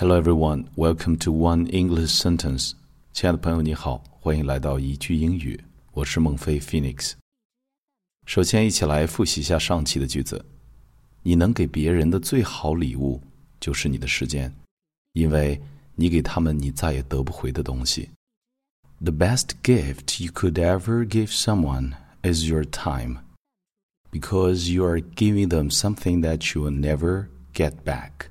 Hello everyone, welcome to One English Sentence。亲爱的朋友，你好，欢迎来到一句英语。我是孟非 Phoenix。首先，一起来复习一下上期的句子。你能给别人的最好礼物就是你的时间，因为你给他们你再也得不回的东西。The best gift you could ever give someone is your time, because you are giving them something that you will never get back.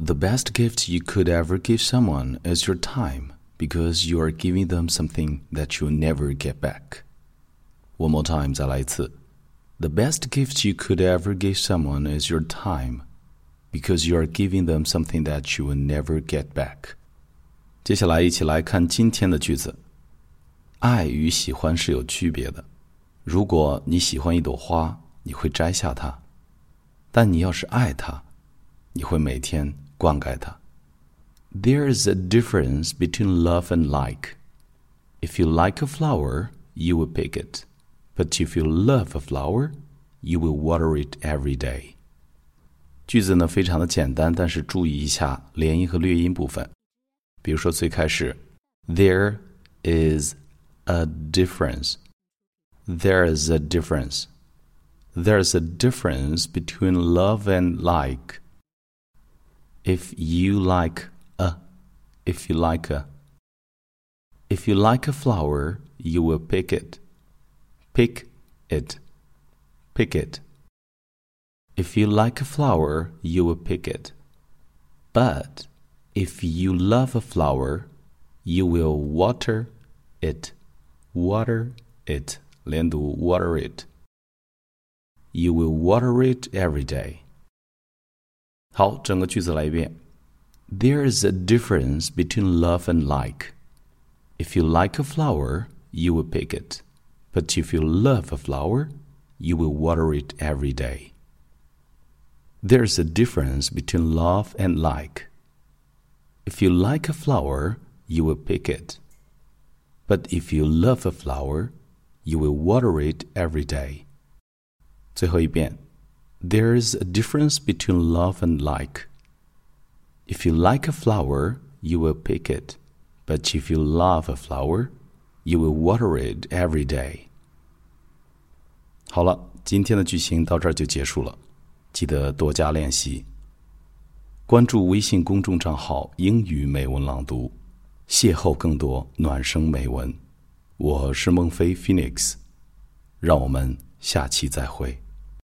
The best gift you could ever give someone is your time because you are giving them something that you'll never get back. One more time, 再来一次. The best gift you could ever give someone is your time because you are giving them something that you will never get back. 接下来一起来看今天的句子。爱与喜欢是有区别的。如果你喜欢一朵花，你会摘下它；但你要是爱它，你会每天 灌溉它。There is a difference between love and like. If you like a flower, you will pick it. But if you love a flower, you will water it every day. 句子呢非常的简单，但是注意一下连音和略音部分。比如说最开始，There is a difference. There is a difference. There's a difference between love and like. If you like a, if you like a, if you like a flower, you will pick it. Pick it. Pick it. If you like a flower, you will pick it. But if you love a flower, you will water it. Water it. 连读 water it. You will water it every day. 好，整个句子来一遍。There is a difference between love and like. If you like a flower, you will pick it. But if you love a flower, you will water it every day. There's a difference between love and like. If you like a flower, you will pick it. But if you love a flower, you will water it every day. 最后一遍。 There is a difference between love and like. If you like a flower, you will pick it. But if you love a flower, you will water it every day. 好了，今天的剧情到这儿就结束了，记得多加练习。关注微信公众账号“英语美文朗读”，邂逅更多暖声美文。我是孟非 Phoenix，让我们下期再会。